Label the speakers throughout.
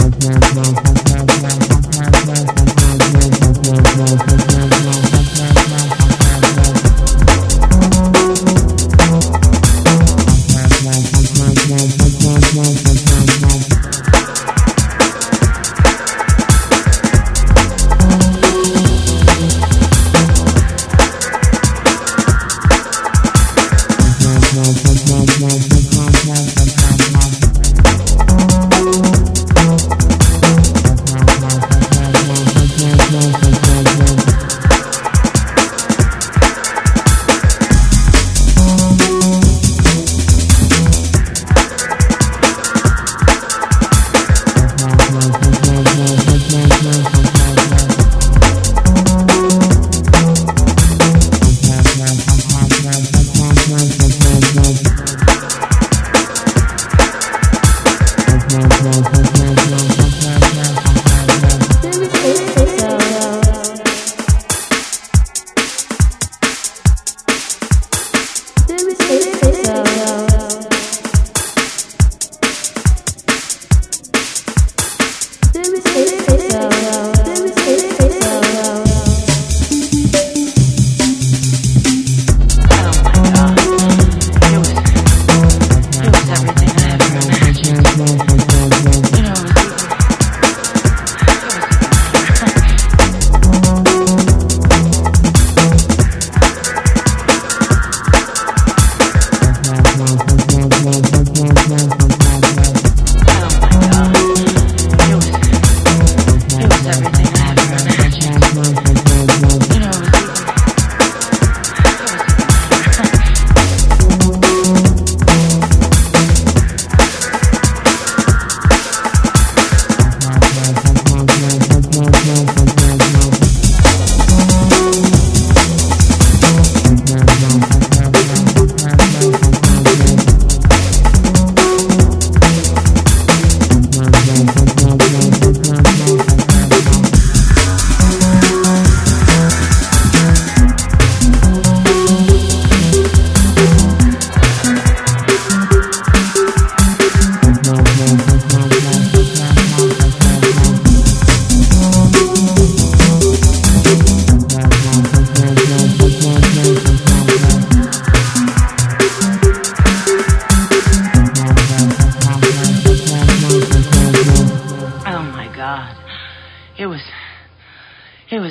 Speaker 1: Thank you.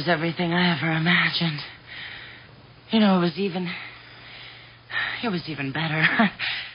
Speaker 1: Everything I ever imagined. You know, it was even. It was even better.